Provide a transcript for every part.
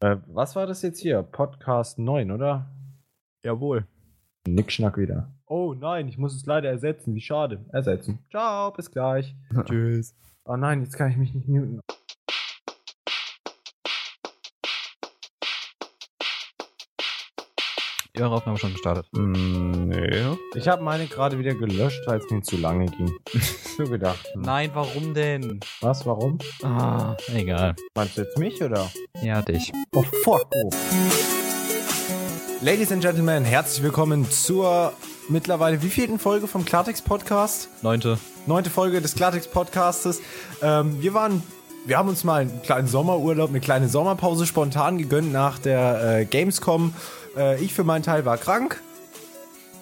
Äh, was war das jetzt hier? Podcast 9, oder? Jawohl. Nick Schnack wieder. Oh nein, ich muss es leider ersetzen. Wie schade. Ersetzen. Ciao, bis gleich. Tschüss. Oh nein, jetzt kann ich mich nicht muten. Eure Aufnahme schon gestartet. Mm, nee. Ich habe meine gerade wieder gelöscht, weil es mir zu lange ging. so gedacht. hm. Nein, warum denn? Was, warum? Ah, egal. Meinst du jetzt mich oder? Ja, dich. Oh, fuck. Oh. Ladies and Gentlemen, herzlich willkommen zur mittlerweile wievielten Folge vom Klartext Podcast? Neunte. Neunte Folge des Klartext Podcastes. Ähm, wir waren, wir haben uns mal einen kleinen Sommerurlaub, eine kleine Sommerpause spontan gegönnt nach der äh, Gamescom. Äh, ich für meinen Teil war krank.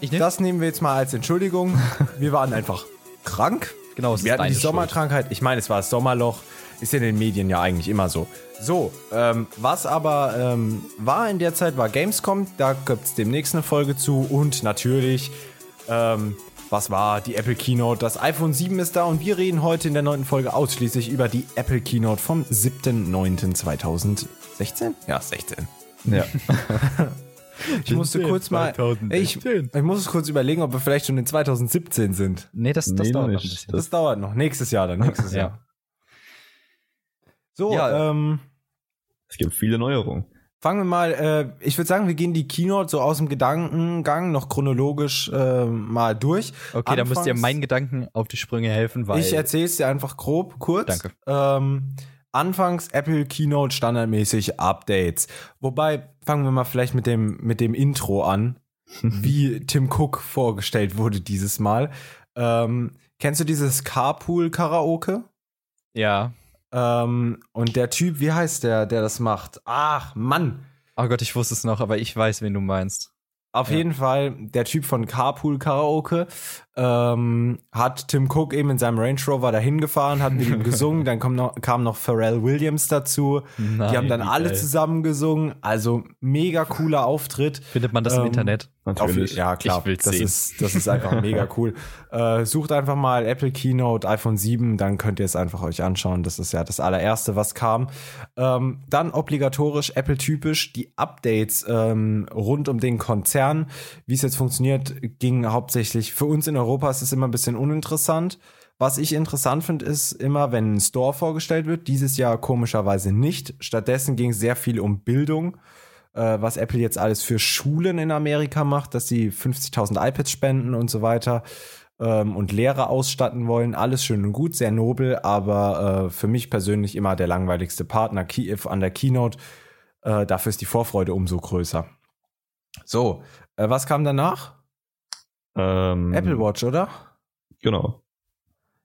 Ich nicht? Das nehmen wir jetzt mal als Entschuldigung. Wir waren einfach krank. Genau, es Wir ist hatten die Sommerkrankheit. Ich meine, es war das Sommerloch. Ist in den Medien ja eigentlich immer so. So, ähm, was aber ähm, war in der Zeit, war Gamescom. Da gibt es demnächst eine Folge zu. Und natürlich, ähm, was war die Apple Keynote? Das iPhone 7 ist da und wir reden heute in der neunten Folge ausschließlich über die Apple Keynote vom 7.9.2016? Ja, 16. Ja. Ich musste kurz mal. Ich, ich muss es kurz überlegen, ob wir vielleicht schon in 2017 sind. Nee, das, das Nee, dauert noch ein bisschen. Das dauert noch. Nächstes Jahr dann. Nächstes Ja. Jahr. So, Ja. ähm, Es gibt viele Neuerungen. fangen wir mal. Äh, ich würde sagen, wir gehen die Keynote so aus dem Gedankengang noch chronologisch äh, mal durch. Okay, da müsst ihr Anfangs- meinen Gedanken auf die Sprünge helfen, weil. Ich erzähle es dir einfach grob, kurz. Danke. Ähm, anfangs Apple Keynote standardmäßig Updates. Wobei, fangen wir mal vielleicht mit dem, mit dem Intro an, wie Tim Cook vorgestellt wurde dieses Mal. Ähm, kennst du dieses Carpool-Karaoke? ja. Ähm, und der Typ, wie heißt der, der das macht? Ach, Mann. Oh Gott, ich wusste es noch, aber ich weiß, wen du meinst. Auf Ja. jeden Fall, der Typ von Carpool Karaoke ähm, hat Tim Cook eben in seinem Range Rover dahin gefahren, hat mit ihm gesungen, dann kam noch, kam noch Pharrell Williams dazu. Nein, die haben dann alle geil. zusammen gesungen. Also mega cooler Auftritt. Findet man das im Ähm, Internet? Auf, Natürlich. ja, klar. Das sehen. ist, das ist einfach mega cool. Äh, sucht einfach mal Apple Keynote iPhone 7, dann könnt ihr es einfach euch anschauen. Das ist ja das allererste, was kam. Ähm, dann obligatorisch, Apple typisch, die Updates ähm, rund um den Konzern. Wie es jetzt funktioniert, ging hauptsächlich für uns in Europa ist es immer ein bisschen uninteressant. Was ich interessant finde, ist immer, wenn ein Store vorgestellt wird. Dieses Jahr komischerweise nicht. Stattdessen ging es sehr viel um Bildung äh, was Apple jetzt alles für Schulen in Amerika macht, dass sie 50.000 iPads spenden und so weiter ähm, und Lehrer ausstatten wollen. Alles schön und gut, sehr nobel, aber äh, für mich persönlich immer der langweiligste Partner Kiew an der Keynote. Äh, dafür ist die Vorfreude umso größer. So, äh, was kam danach? Ähm, Apple Watch, oder? Genau.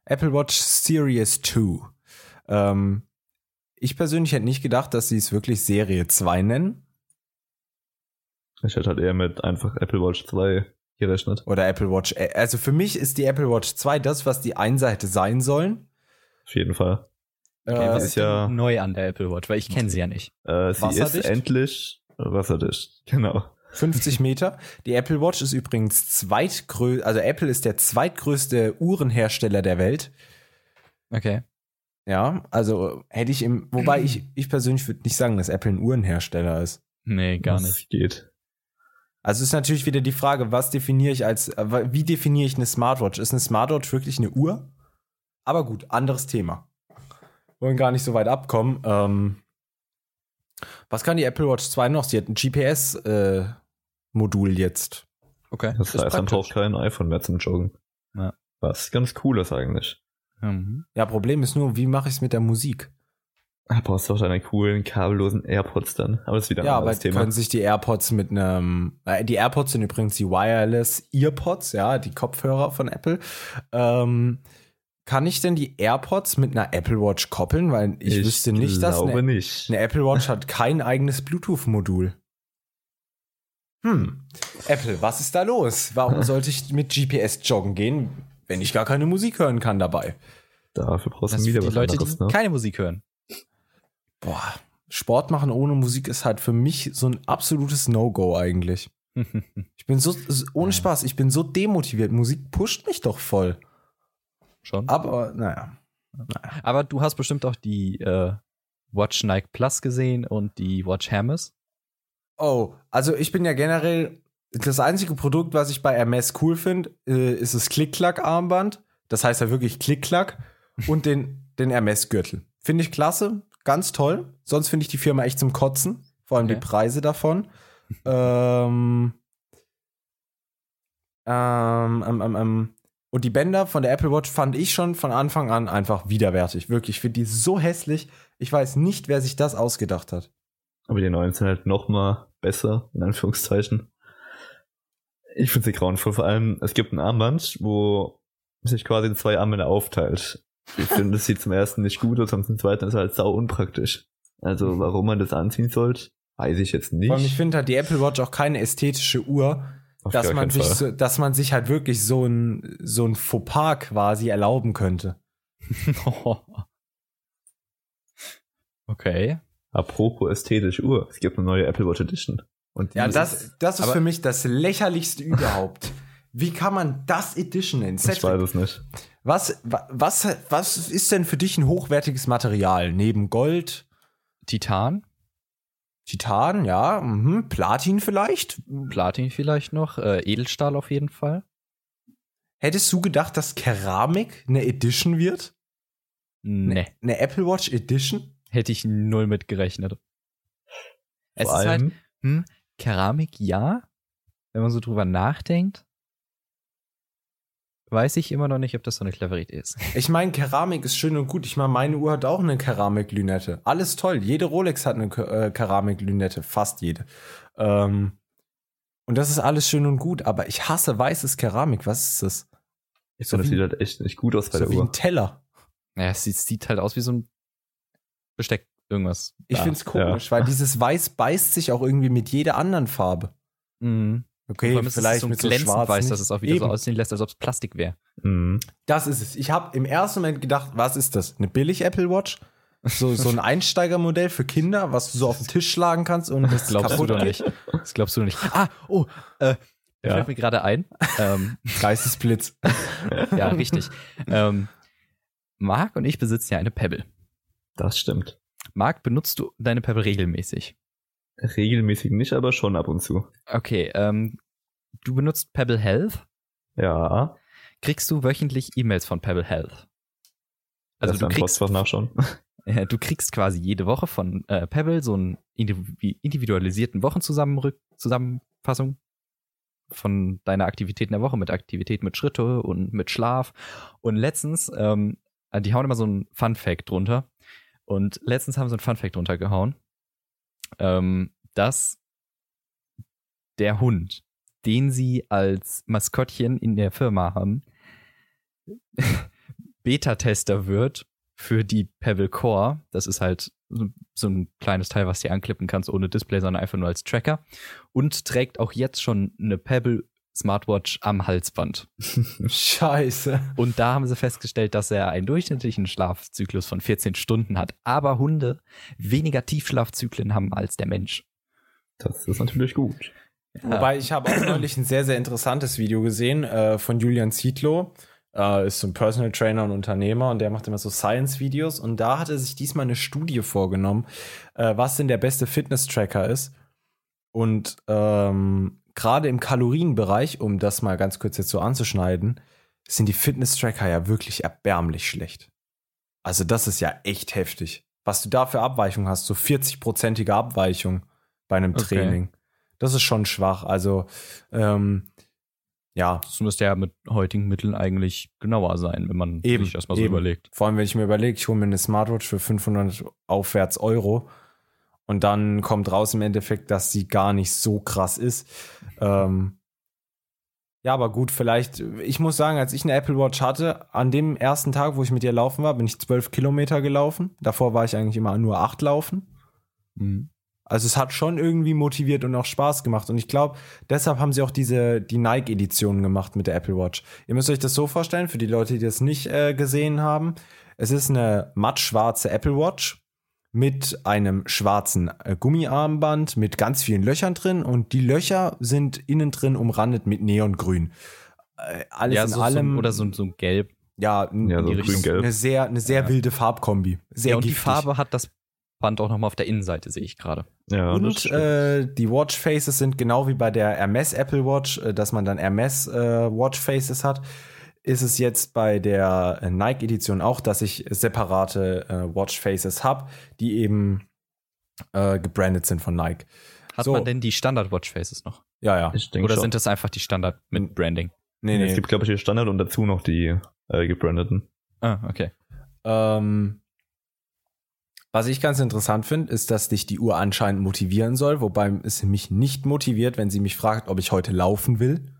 Apple Watch Series 2. Ähm, ich persönlich hätte nicht gedacht, dass sie es wirklich Serie 2 nennen. Ich hätte halt eher mit einfach Apple Watch 2 gerechnet. Oder Apple Watch. äh, Also für mich ist die Apple Watch 2 das, was die einen Seite sein sollen. Auf jeden Fall. Okay, Äh, was ist ja ja- neu an der Apple Watch? Weil ich kenne sie ja nicht. Äh, sie Wasserdicht? ist endlich wasserdicht. Genau. 50 Meter. Die Apple Watch ist übrigens zweitgrößte, also Apple ist der zweitgrößte Uhrenhersteller der Welt. Okay. Ja, also hätte ich im, wobei ich, ich persönlich würde nicht sagen, dass Apple ein Uhrenhersteller ist. Nee, gar Das nicht. geht. Also ist natürlich wieder die Frage, was definiere ich als, äh, wie definiere ich eine Smartwatch? Ist eine Smartwatch wirklich eine Uhr? Aber gut, anderes Thema. Wollen gar nicht so weit abkommen. Ähm, was kann die Apple Watch 2 noch? Sie hat ein GPS-Modul jetzt. Okay. Das heißt, dann braucht kein iPhone mehr zum Joggen. Ja. Was ganz cool ist eigentlich. Mhm. Ja, Problem ist nur, wie mache ich es mit der Musik? Da brauchst du auch deine coolen, kabellosen AirPods dann. Aber das ist wieder ein Ja, aber anderes Thema. können sich die AirPods mit einem, äh, die AirPods sind übrigens die Wireless Earpods, ja, die Kopfhörer von Apple. Ähm, kann ich denn die AirPods mit einer Apple Watch koppeln? Weil ich, wüsste nicht, dass glaube eine, nicht. eine Apple Watch hat kein eigenes Bluetooth-Modul. Hm, Apple, was ist da los? Warum sollte ich mit GPS joggen gehen, wenn ich gar keine Musik hören kann dabei? Dafür brauchst du wieder die was Leute, anderes, die ne? keine Musik hören. Boah, Sport machen ohne Musik ist halt für mich so ein absolutes No-Go eigentlich. Ich bin so, ohne Spaß, ich bin so demotiviert. Musik pusht mich doch voll. Schon. Aber, naja. Aber du hast bestimmt auch die, äh, Watch Nike Plus gesehen und die Watch Hermes. Oh, also ich bin ja generell das einzige Produkt, was ich bei Hermes cool finde, äh, ist das Klick-Klack-Armband. Das heißt ja wirklich Klick-Klack und den, den Hermes-Gürtel. Finde ich klasse, ganz toll. Sonst finde ich die Firma echt zum Kotzen. Vor allem Okay. die Preise davon. ähm, ähm, ähm, ähm, ähm. Und die Bänder von der Apple Watch fand ich schon von Anfang an einfach widerwärtig. Wirklich, ich finde die so hässlich. Ich weiß nicht, wer sich das ausgedacht hat. Aber die neuen sind halt noch mal besser, in Anführungszeichen. Ich finde sie grauenvoll. Vor allem, es gibt ein Armband, wo sich quasi in zwei Armbänder aufteilt. Ich finde, das sieht zum ersten nicht gut aus, und zum zweiten ist halt sau unpraktisch. Also, warum man das anziehen sollte, weiß ich jetzt nicht. Vor allem, ich finde halt die Apple Watch auch keine ästhetische Uhr, Auf dass man, sich so, dass man sich halt wirklich so ein, so ein Fauxpas quasi erlauben könnte. okay. Apropos ästhetische Uhr, es gibt eine neue Apple Watch Edition. Und Ja, ist- das, das ist für mich das lächerlichste überhaupt. Wie kann man das Edition nennen? ich weiß es nicht. was, wa- was, was ist denn für dich ein hochwertiges Material? Neben Gold, Titan, Titan, ja, mhm, Platin vielleicht? Platin vielleicht noch, äh, Edelstahl auf jeden Fall. Hättest du gedacht, dass Keramik eine Edition wird? Nee, Eine Apple Watch Edition? Hätte ich null mit gerechnet. Es ist halt, allem, hm, Keramik ja, wenn man so drüber nachdenkt, weiß ich immer noch nicht, ob das so eine clevere Idee ist. Ich meine, Keramik ist schön und gut. Ich meine, meine Uhr hat auch eine Keramiklünette. Alles toll. Jede Rolex hat eine äh, Keramiklünette. Fast jede. Ähm, und das ist alles schön und gut. Aber ich hasse weißes Keramik. Was ist das? ich finde, das wie- sieht halt echt nicht gut aus bei So der wie Uhr. ein Teller. Naja, es sieht, sieht halt aus wie so ein Besteck, irgendwas. Ich Da. finde es komisch, weil dieses Weiß beißt sich auch irgendwie mit jeder anderen Farbe. Mhm. Vor Okay, allem ist es vielleicht so ein mit so schwarz. weiß, nicht. dass es auch wieder so Eben. aussehen lässt, als ob es Plastik wäre. Mhm. Das ist es. Ich habe im ersten Moment gedacht, was ist das? Eine billig Apple Watch? So, so ein Einsteigermodell für Kinder, was du so auf den Tisch schlagen kannst und das Glaubst du doch nicht. Das glaubst du doch nicht. Ah, oh, äh, Ja. fällt mir gerade ein. Ähm, Geistesblitz. ja, richtig. ähm, Marc und ich besitzen ja eine Pebble. Das stimmt. Marc, benutzt du deine Pebble regelmäßig? Regelmäßig nicht, aber schon ab und zu. Okay, ähm, du benutzt Pebble Health. Ja. Kriegst du wöchentlich E-Mails von Pebble Health? Also Erst du kriegst, Postfach nachschauen. du kriegst quasi jede Woche von äh, Pebble so einen indivi- individualisierten Wochenzusammenfassung von deiner Aktivitäten der Woche mit Aktivität mit Schritte und mit Schlaf. Und letztens, ähm, die hauen immer so ein Fun Fact drunter. Und letztens haben sie ein Fun Fact drunter gehauen, ähm, dass der Hund, den sie als Maskottchen in der Firma haben, Beta-Tester wird für die Pebble Core. Das ist halt so ein kleines Teil, was du anklippen kannst ohne Display, sondern einfach nur als Tracker. Und trägt auch jetzt schon eine Pebble Smartwatch am Halsband. Scheiße. Und da haben sie festgestellt, dass er einen durchschnittlichen Schlafzyklus von 14 Stunden hat. Aber Hunde weniger Tiefschlafzyklen haben als der Mensch. Das ist natürlich gut. Wobei ich habe auch neulich ein sehr, sehr interessantes Video gesehen äh, von Julian Zietlow. Äh, ist so ein Personal Trainer und Unternehmer und der macht immer so Science-Videos. Und da hat er sich diesmal eine Studie vorgenommen, äh, was denn der beste Fitness-Tracker ist. Und ähm, gerade im Kalorienbereich, um das mal ganz kurz jetzt so anzuschneiden, sind die Fitness-Tracker ja wirklich erbärmlich schlecht. Also das ist ja echt heftig. Was du da für Abweichung hast, so 40-prozentige Abweichung bei einem Okay. Training. Das ist schon schwach. Also, ähm, ja, Das müsste ja mit heutigen Mitteln eigentlich genauer sein, wenn man Eben, sich das mal so eben. überlegt. vor allem, wenn ich mir überlege, ich hole mir eine Smartwatch für 500 aufwärts Euro und dann kommt raus im Endeffekt, dass sie gar nicht so krass ist. Ähm, ja, aber gut, vielleicht, ich muss sagen, als ich eine Apple Watch hatte, an dem ersten Tag, wo ich mit ihr laufen war, bin ich 12 Kilometer gelaufen. Davor war ich eigentlich immer nur 8 laufen. Mhm. Also es hat schon irgendwie motiviert und auch Spaß gemacht. Und ich glaube, deshalb haben sie auch diese, die Nike-Edition gemacht mit der Apple Watch. Ihr müsst euch das so vorstellen, für die Leute, die das nicht äh, gesehen haben. Es ist eine mattschwarze Apple Watch mit einem schwarzen äh, Gummiarmband mit ganz vielen Löchern drin und die Löcher sind innen drin umrandet mit Neongrün. Äh, alles Ja, in so, allem. so, oder so, so ein Gelb. ja, Ja, so die Richtung. grün-gelb. eine sehr, eine sehr Ja. wilde Farbkombi. Sehr ja, und die giftig. Farbe hat das Band auch nochmal auf der Innenseite, sehe ich gerade. Ja, Und äh, die Watch Faces sind genau wie bei der Hermes Apple Watch, äh, dass man dann Hermes äh, Watch Faces hat. Ist es jetzt bei der äh, Nike Edition auch, dass ich separate äh, Watch Faces habe, die eben äh, gebrandet sind von Nike. Hat So. man denn die Standard Watch Faces noch? Ja, ja. Oder schon. sind das einfach die Standard mit Branding? Nee, Es gibt, glaube ich, die Standard und dazu noch die äh, gebrandeten. Ah, okay. Ähm, was ich ganz interessant finde, ist, dass dich die Uhr anscheinend motivieren soll, wobei es mich nicht motiviert, wenn sie mich fragt, ob ich heute laufen will.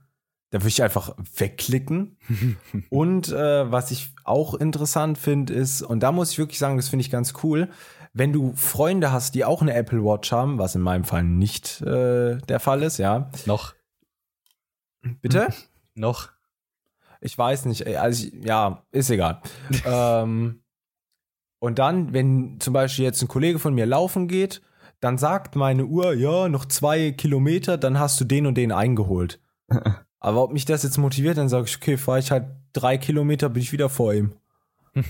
Da würde ich einfach wegklicken. und äh, was ich auch interessant finde, ist, und da muss ich wirklich sagen, das finde ich ganz cool, wenn du Freunde hast, die auch eine Apple Watch haben, was in meinem Fall nicht äh, der Fall ist, ja. Noch. Bitte? Noch. Ich weiß nicht, ey, also ich, ja, ist egal. ähm, und dann, wenn zum Beispiel jetzt ein Kollege von mir laufen geht, dann sagt meine Uhr, ja, noch zwei Kilometer, dann hast du den und den eingeholt. Aber ob mich das jetzt motiviert, dann sage ich, okay, fahre ich halt drei Kilometer, bin ich wieder vor ihm.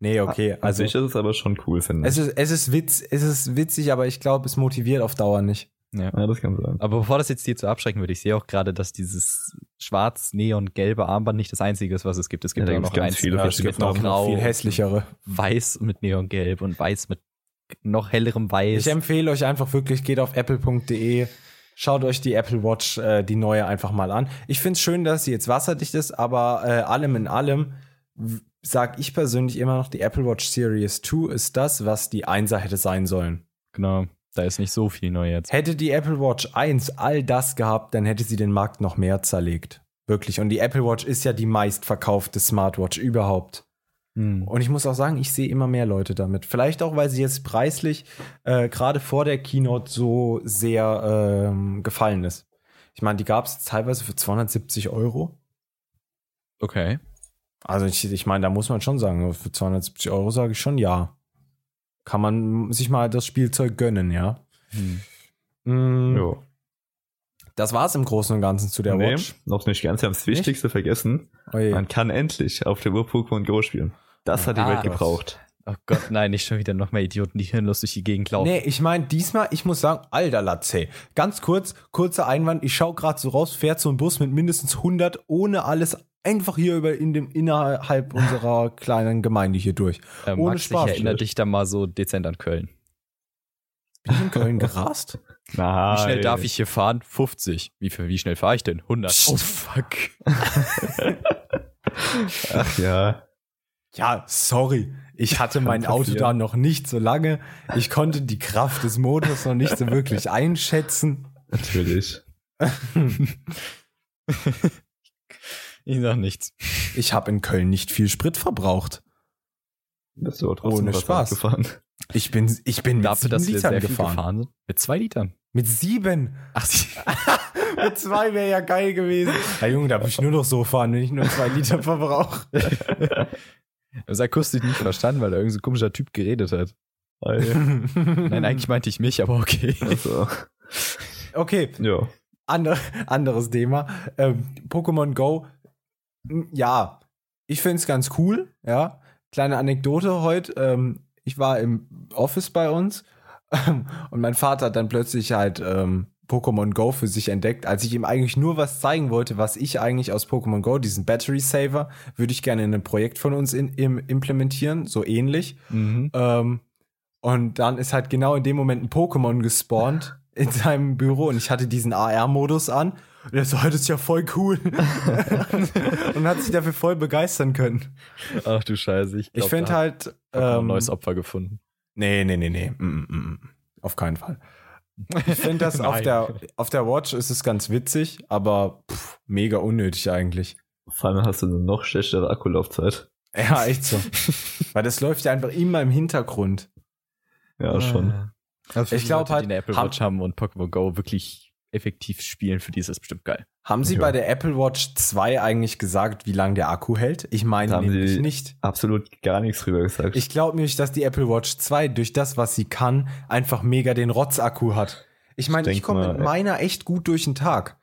nee, okay, Also also ich ist es aber schon cool, finde es ich. ist, es ist Witz, es ist witzig, aber ich glaube, es motiviert auf Dauer nicht. Ja. Ja, das kann sein. Aber bevor das jetzt hier zu abschrecken würde, ich sehe auch gerade, dass dieses schwarz-neon-gelbe Armband nicht das einzige ist, was es gibt. Es gibt Ja, da auch noch ganz eins viele Ja, es gibt noch Grau. viel hässlichere. weiß mit neongelb und weiß mit noch hellerem Weiß. Ich empfehle euch einfach wirklich, geht auf apple.de, schaut euch die Apple Watch, äh, die neue einfach mal an. Ich finde es schön, dass sie jetzt wasserdicht ist, aber äh, allem in allem sag ich persönlich immer noch, die Apple Watch Series 2 ist das, was die 1er hätte sein sollen. genau. Da ist nicht so viel neu jetzt. Hätte die Apple Watch 1 all das gehabt, dann hätte sie den Markt noch mehr zerlegt. Wirklich. Und die Apple Watch ist ja die meistverkaufte Smartwatch überhaupt. Hm. Und ich muss auch sagen, ich sehe immer mehr Leute damit. Vielleicht auch, weil sie jetzt preislich äh, gerade vor der Keynote so sehr ähm, gefallen ist. Ich meine, die gab es teilweise für 270 Euro. Okay. Also ich, ich meine, da muss man schon sagen, für 270 Euro sage ich schon ja. Kann man sich mal das Spielzeug gönnen, ja. Hm. Mm, Jo. Das war es im Großen und Ganzen zu der nee, Watch. noch nicht ganz. Wir haben das Wichtigste vergessen. Oh je. Man kann endlich auf der Uhr Pokémon Go spielen. Das hat die Ah. Welt gebraucht. Oh Gott, nein, nicht schon wieder noch mehr Idioten, die hirnlos durch die Gegend laufen. Nee, ich meine, diesmal, ich muss sagen, alter Latze. Ganz kurz, kurzer Einwand. Ich schaue gerade so raus, fährt so ein Bus mit mindestens 100 ohne alles einfach hier über in dem innerhalb unserer kleinen Gemeinde hier durch. äh, ohne Max, Spaß. ich erinnere dich da mal so dezent an Köln. Bin ich in Köln gerast? Nein. Wie schnell darf ich hier fahren? 50. Wie, viel- wie schnell fahre ich denn? 100. Psst. Oh fuck. Ach ja. Ja, sorry. Ich hatte mein Kann Auto passieren. da noch nicht so lange. Ich konnte die Kraft des Motors noch nicht so wirklich einschätzen. Natürlich. Ich sag nichts. Ich habe in Köln nicht viel Sprit verbraucht. Aber trotzdem Ohne Spaß. gefahren. Ich bin, ich bin mit Dafür, sieben Litern sehr viel gefahren. gefahren sind. Mit zwei Litern. Mit sieben. Ach, Mit zwei wäre ja geil gewesen. Ja, Junge, da muss ich nur noch so fahren, wenn ich nur zwei Liter verbrauche. Das akustisch nicht verstanden, weil da irgendein so ein komischer Typ geredet hat. Nein. Eigentlich meinte ich mich, aber okay. Also, Okay, ja. andere, anderes Thema. Ähm, Pokémon Go, m, ja, ich finde es ganz cool, ja. Kleine Anekdote heute. Ähm, ich war im Office bei uns und mein Vater hat dann plötzlich halt ähm, Pokémon Go für sich entdeckt, als ich ihm eigentlich nur was zeigen wollte, was ich eigentlich aus Pokémon Go, diesen Battery Saver, würde ich gerne in ein Projekt von uns in, im, implementieren, so ähnlich. Mhm. Ähm, und dann ist halt genau in dem Moment ein Pokémon gespawnt in seinem Büro und ich hatte diesen AR-Modus an. Und er so, das ist ja voll cool. und hat sich dafür voll begeistern können. Ach du Scheiße. Ich, Ich glaub, finde da halt. man ein Ähm, neues Opfer gefunden. nee, nee, nee, nee. Mm, mm, mm. Auf keinen Fall. Ich finde das auf der, auf der Watch ist es ganz witzig, aber pff, mega unnötig eigentlich. Vor allem hast du eine noch schlechtere Akkulaufzeit. Ja, echt so. Weil das läuft ja einfach immer im Hintergrund. Ja, schon. Also Ich glaub Leute, halt, die eine Apple Watch haben und Pokémon Go wirklich effektiv spielen, für die ist das bestimmt geil. Haben Sie Ja. bei der Apple Watch 2 eigentlich gesagt, wie lange der Akku hält? Ich meine Haben nämlich Sie- nicht. Absolut gar nichts drüber gesagt. Ich glaube nämlich, dass die Apple Watch 2 durch das, was sie kann, einfach mega den Rotzakku hat. Ich meine, ich denk komme mit meiner echt gut durch den Tag.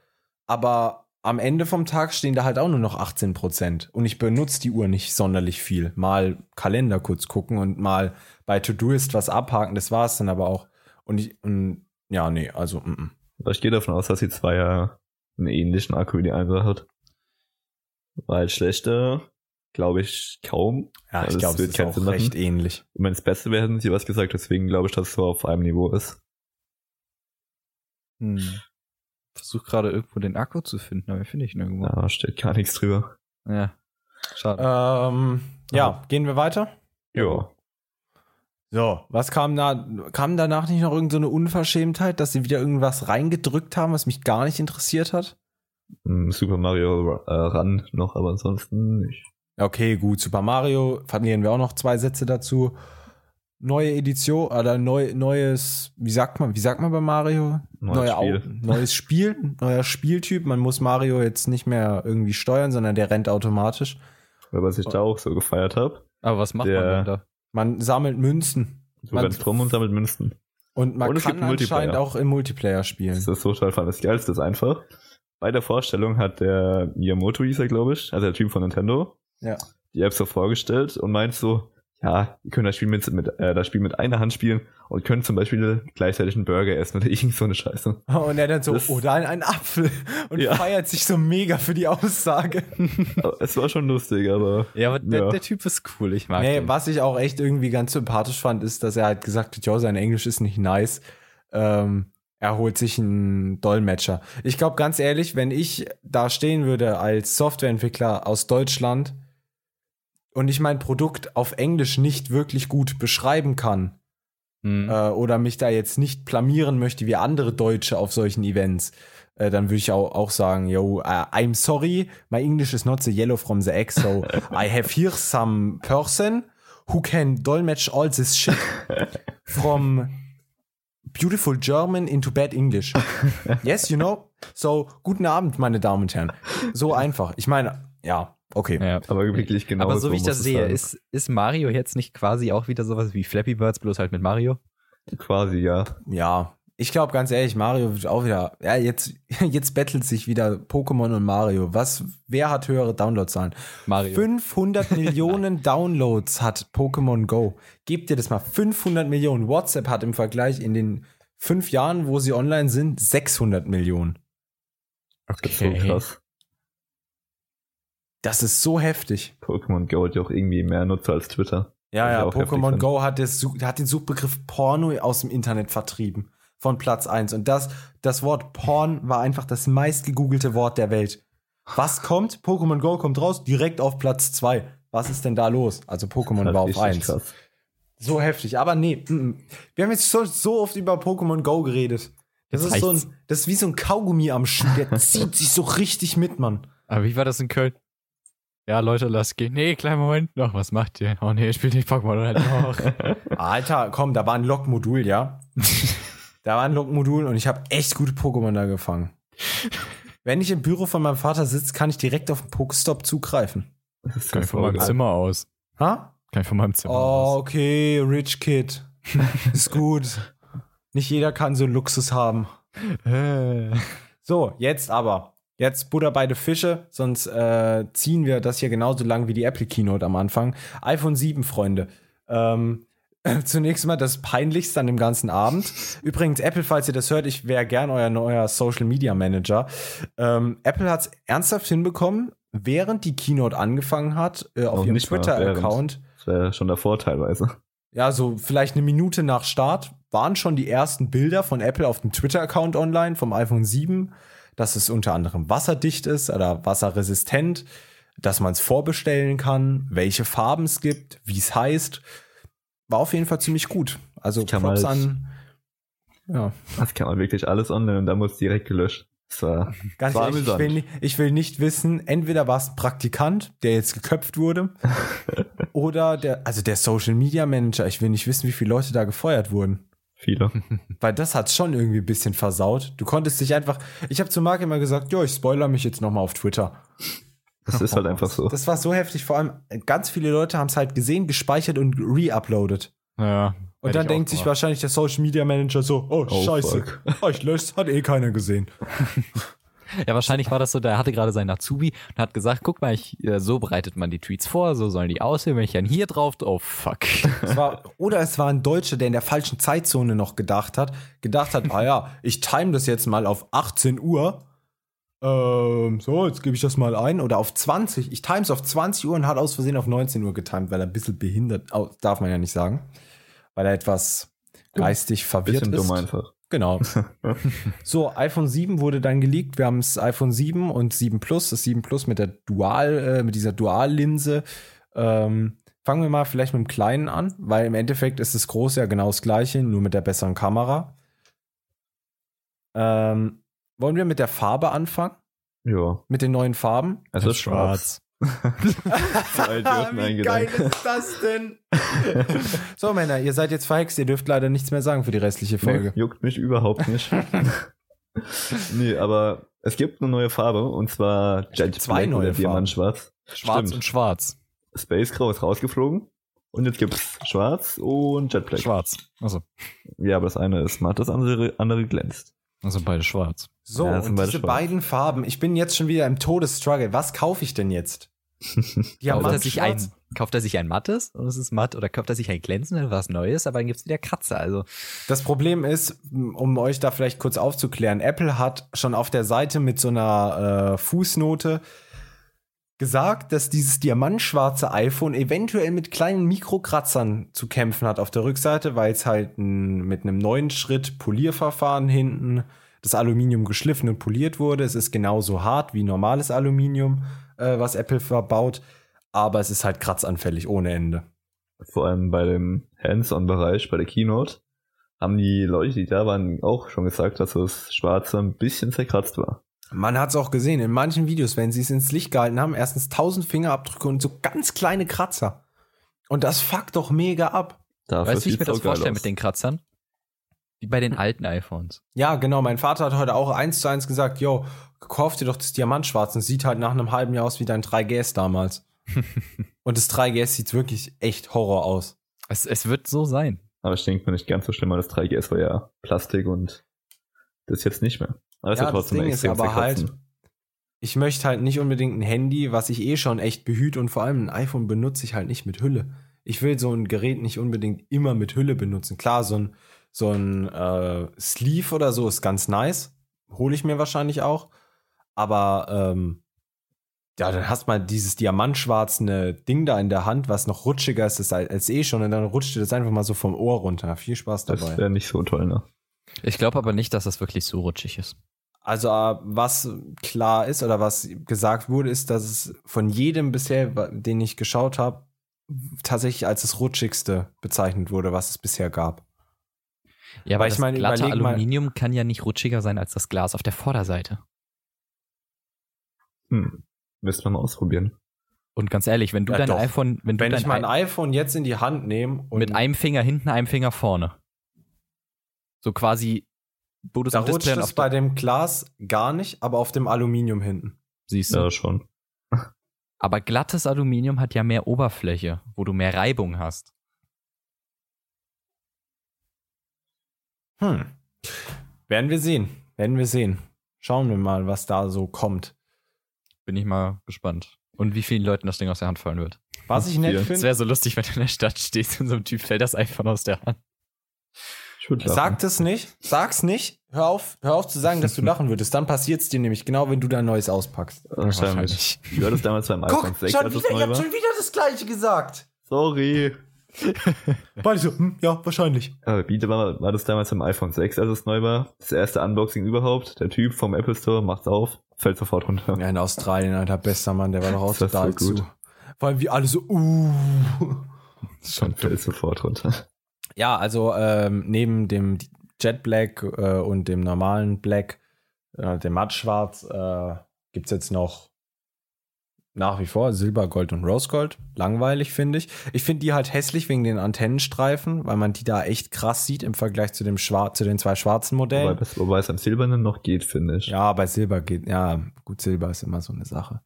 Aber am Ende vom Tag stehen da halt auch nur noch 18 Prozent. Und ich benutze die Uhr nicht sonderlich viel. Mal Kalender kurz gucken und mal bei To-Do-Ist was abhaken. Das war es dann aber auch. Und ich, und, ja, nee, also, mm, mm. Aber ich gehe davon aus, dass die zwei ja einen ähnlichen Akku wie die andere hat. Weil schlechter, glaube ich, kaum. ja, Also ich es glaube, es wird ist auch Sinn machen. recht ähnlich. Und wenn es besser wäre, hätten sie was gesagt, deswegen glaube ich, dass es so auf einem Niveau ist. Hm. Versuch gerade irgendwo den Akku zu finden, aber finde ich nirgendwo. Da steht gar nichts drüber. Ja. Schade. Ähm, ja, gehen wir weiter? Ja. So, was kam da? Kam danach nicht noch irgendeine so eine Unverschämtheit, dass sie wieder irgendwas reingedrückt haben, was mich gar nicht interessiert hat? Hm, Super Mario äh, Run noch, aber ansonsten nicht. Okay, gut. Super Mario, verlieren wir auch noch zwei Sätze dazu. Neue Edition oder neu, neues, wie sagt man, wie sagt man bei Mario? Neues Neue Spiel. Au- neues Spiel, neuer Spieltyp. Man muss Mario jetzt nicht mehr irgendwie steuern, sondern der rennt automatisch. Weil was ich da auch so gefeiert habe, aber was macht der- man denn da? Man sammelt Münzen so Man- rennt rum und sammelt Münzen. und man Und es kann anscheinend auch im Multiplayer spielen. Das ist total fand. Das Geilste ist einfach, bei der Vorstellung hat der Miyamoto hieß er, glaube ich, also der Typ von Nintendo, Ja. die App so vorgestellt und meint so, ja, ihr könnt das Spiel mit, mit äh, das Spiel mit einer Hand spielen und könnt zum Beispiel gleichzeitig einen Burger essen oder irgend so eine Scheiße. Und er dann so, Das- oder ein, ein Apfel und Ja. feiert sich so mega für die Aussage. Es war schon lustig, aber Ja, aber der, Ja. der Typ ist cool, ich mag Nee, den. was ich auch echt irgendwie ganz sympathisch fand, ist, dass er halt gesagt hat, ja, sein Englisch ist nicht nice. Ähm, er holt sich einen Dolmetscher. Ich glaube, ganz ehrlich, wenn ich da stehen würde als Softwareentwickler aus Deutschland und ich mein Produkt auf Englisch nicht wirklich gut beschreiben kann Hm. äh, oder mich da jetzt nicht blamieren möchte wie andere Deutsche auf solchen Events, äh, dann würde ich auch, auch sagen, yo, uh, I'm sorry, my English is not the yellow from the egg, so I have here some person who can dolmetsch all this shit from beautiful German into bad English. Yes, you know? So, guten Abend, meine Damen und Herren. So einfach. Ich meine, ja, okay. ja. aber wirklich genau aber so wie ich das sehe, ist, ist Mario jetzt nicht quasi auch wieder sowas wie Flappy Birds, bloß halt mit Mario? quasi, ja. Ja, ich glaube ganz ehrlich, Mario wird auch wieder. Ja, jetzt, jetzt bettelt sich wieder Pokémon und Mario. Was, wer hat höhere Downloadzahlen? Mario. 500 Millionen Downloads hat Pokémon Go. Gebt ihr das mal. 500 Millionen. WhatsApp hat im Vergleich in den fünf Jahren, wo sie online sind, 600 Millionen. Das ist so krass. Das ist so heftig. Pokémon Go hat ja auch irgendwie mehr Nutzer als Twitter. Ja, ja, Pokémon. Go hat, das, hat den Suchbegriff Porno aus dem Internet vertrieben. Von Platz 1. Und das, das Wort Porn war einfach das meistgegoogelte Wort der Welt. Was kommt? Pokémon Go kommt raus, direkt auf Platz 2. Was ist denn da los? Also Pokémon Das war auf richtig 1. krass. So heftig. Aber nee, mm, mm. wir haben jetzt so, so oft über Pokémon Go geredet. Das Jetzt ist, so ein, das ist wie so ein Kaugummi am Schuh. Der zieht sich so richtig mit, Mann. Aber wie war das in Köln? Ja, Leute, lass gehen. Nee, kleinen Moment noch. Was macht ihr? Oh nee, spielt nicht Pokémon oder noch. Alter, komm, da war ein Lokmodul, ja? da war ein Lokmodul und ich habe echt gute Pokémon da gefangen. Wenn ich im Büro von meinem Vater sitze, kann ich direkt auf den Pokestop zugreifen. Das ist Kann ich von meinem. Zimmer aus. Ha? Kann ich von meinem Zimmer Oh, aus. okay, Rich Kid. Ist gut. Nicht jeder kann so Luxus haben. Äh. So, jetzt aber. Jetzt Butter bei den Fische, sonst äh, ziehen wir das hier genauso lang wie die Apple Keynote am Anfang. iPhone 7, Freunde. Ähm, zunächst mal das Peinlichste an dem ganzen Abend. Übrigens, Apple, falls ihr das hört, ich wäre gern euer neuer Social Media Manager. Ähm, Apple hat es ernsthaft hinbekommen, während die Keynote angefangen hat, äh, auf Noch ihrem Twitter-Account. Das wäre schon davor teilweise. Ja, so vielleicht eine Minute nach Start waren schon die ersten Bilder von Apple auf dem Twitter-Account online vom iPhone 7, dass es unter anderem wasserdicht ist oder wasserresistent, dass man es vorbestellen kann, welche Farben es gibt, wie es heißt. War auf jeden Fall ziemlich gut. Also kann Props an. Ja, Das kann man wirklich alles online und da muss direkt gelöscht. War, ganz War ehrlich, ich will, nicht, ich will nicht wissen, entweder war es ein Praktikant, der jetzt geköpft wurde, oder der, also der Social Media Manager. Ich will nicht wissen, wie viele Leute da gefeuert wurden. Viele. Weil das hat schon irgendwie ein bisschen versaut. Du konntest dich einfach. Ich habe zu Marc immer gesagt, ja, ich spoiler mich jetzt nochmal auf Twitter. Das ist halt einfach so. Das war so heftig. Vor allem, ganz viele Leute haben es halt gesehen, gespeichert und re-uploadet. Ja. Und dann denkt sich gemacht. wahrscheinlich der Social Media Manager so, oh, Oh, scheiße. fuck. Oh, ich lösche hat eh keiner gesehen. Ja, wahrscheinlich war das so, der hatte gerade seinen Azubi und hat gesagt, guck mal, ich, äh, so bereitet man die Tweets vor, so sollen die aussehen, wenn ich dann hier drauf, oh fuck. Es war, oder es war ein Deutscher, der in der falschen Zeitzone noch gedacht hat, gedacht hat, ah ja, ich time das jetzt mal auf 18 Uhr. Ähm, so, jetzt gebe ich das mal ein. Oder auf 20. Ich time es auf 20 Uhr und hat aus Versehen auf 19 Uhr getimt, weil er ein bisschen behindert, darf man ja nicht sagen. Weil er etwas geistig verwirrt Bisschen ist. dumm einfach. Genau. so, iPhone 7 wurde dann geleakt. Wir haben das iPhone 7 und 7 Plus, das 7 Plus mit der Dual, äh, mit dieser Duallinse. Ähm, fangen wir mal vielleicht mit dem Kleinen an, weil im Endeffekt ist das Große ja genau das gleiche, nur mit der besseren Kamera. Ähm, wollen wir mit der Farbe anfangen? Ja. Mit den neuen Farben? Es ist schwarz. Wie geil ist das denn? so, Männer, ihr seid jetzt verhext, ihr dürft leider nichts mehr sagen für die restliche Folge. Nee, juckt mich überhaupt nicht. nee, aber es gibt eine neue Farbe und zwar Jet zwei Black neue oder. Diamantschwarz. Schwarz Stimmt. und schwarz. Space Grau ist rausgeflogen und jetzt gibt's Schwarz und Jet Black. Schwarz. Also, Ja, aber das eine ist matt, das andere, andere glänzt. also beide schwarz. So, Ja, und beide diese schwarz. beiden Farben, ich bin jetzt schon wieder im Todesstruggle. Was kaufe ich denn jetzt? Kauft er, sich ein, kauft er sich ein mattes und es ist matt oder kauft er sich ein glänzendes, was Neues, aber dann gibt's wieder Kratzer. Also, Das Problem ist, um euch da vielleicht kurz aufzuklären, Apple hat schon auf der Seite mit so einer äh, Fußnote gesagt, dass dieses diamantschwarze iPhone eventuell mit kleinen Mikrokratzern zu kämpfen hat auf der Rückseite, weil es halt n, mit einem neuen Schritt Polierverfahren hinten das Aluminium geschliffen und poliert wurde. Es ist genauso hart wie normales Aluminium, äh, was Apple verbaut, aber es ist halt kratzanfällig ohne Ende. Vor allem bei dem Hands-on-Bereich, bei der Keynote, haben die Leute, die da waren, auch schon gesagt, dass das Schwarze ein bisschen zerkratzt war. Man hat es auch gesehen, in manchen Videos, wenn sie es ins Licht gehalten haben, erstens 1000 Fingerabdrücke und so ganz kleine Kratzer. Und das fuckt doch mega ab. Dafür weißt du, wie ich mir das vorstelle aus. mit den Kratzern? Wie bei den alten iPhones. Ja, genau, mein Vater hat heute auch eins zu eins gesagt, yo, kauf dir doch das Diamantschwarz. Und sieht halt nach einem halben Jahr aus wie dein 3GS damals. und das 3GS sieht wirklich echt Horror aus. Es, es wird so sein. Aber ich denke mir nicht ganz so schlimm, weil das 3GS war ja Plastik und das jetzt nicht mehr. Aber es Ja, wird das trotzdem Ding ist aber halt, ich möchte halt nicht unbedingt ein Handy, was ich eh schon echt behüte und vor allem ein iPhone benutze ich halt nicht mit Hülle. Ich will so ein Gerät nicht unbedingt immer mit Hülle benutzen. Klar, so ein, so ein äh, Sleeve oder so ist ganz nice. Hole ich mir wahrscheinlich auch. Aber ähm, ja, dann hast mal dieses diamantschwarzene Ding da in der Hand, was noch rutschiger ist als, als eh schon. Und dann rutscht dir das einfach mal so vom Ohr runter. Viel Spaß dabei. Das wäre nicht so toll, ne? Ich glaube aber nicht, dass das wirklich so rutschig ist. Also äh, was klar ist oder was gesagt wurde, ist, dass es von jedem bisher, den ich geschaut habe, tatsächlich als das rutschigste bezeichnet wurde, was es bisher gab. Ja, Aber aber ich das meine, glatte überleg mal- Aluminium kann ja nicht rutschiger sein als das Glas auf der Vorderseite. Hm. Müsste man mal ausprobieren. Und ganz ehrlich, wenn du Ja, dein doch. iPhone, wenn du Wenn dein ich mein I- iPhone jetzt in die Hand nehme und mit einem Finger hinten, einem Finger vorne. So quasi, wo du da rutscht Display es bei dem Glas gar nicht, aber auf dem Aluminium hinten. siehst du. Ja, schon. Aber glattes Aluminium hat ja mehr Oberfläche, wo du mehr Reibung hast. Hm. Werden wir sehen. Werden wir sehen. Schauen wir mal, was da so kommt. Bin ich mal gespannt. Und wie vielen Leuten das Ding aus der Hand fallen wird. Was ich nett Hier. Es finde, wäre so lustig, wenn du in der Stadt stehst und so ein Typ fällt das iPhone aus der Hand. Ich würde lachen. Sag es nicht, sag's nicht. Hör auf, hör auf zu sagen, dass du lachen würdest. Dann passiert's dir nämlich genau, wenn du dein neues auspackst. Wahrscheinlich. Du hattest damals beim Guck, iPhone 6, schon wieder, ich hab schon wieder das gleiche gesagt. Sorry. Beide so, hm, ja, wahrscheinlich. Aber Biete war, war das damals beim iPhone 6, als es neu war. Das erste Unboxing überhaupt. Der Typ vom Apple Store macht's auf, fällt sofort runter. Ja, in Australien, alter, bester Mann, der war doch auch Das war total so gut. zu. Vor allem wie alle so, uh. Schon fällt sofort runter. Ja, also ähm, neben dem Jet Black äh, und dem normalen Black, äh, dem Mattschwarz, äh, gibt's jetzt noch nach wie vor Silber, Gold und Rose Gold. Langweilig, finde ich. Ich finde die halt hässlich wegen den Antennenstreifen, weil man die da echt krass sieht im Vergleich zu dem Schwar zu den zwei schwarzen Wobei, Modellen. es- wobei es am Silbernen noch geht, finde ich. Ja, bei Silber geht, ja, gut, Silber ist immer so eine Sache.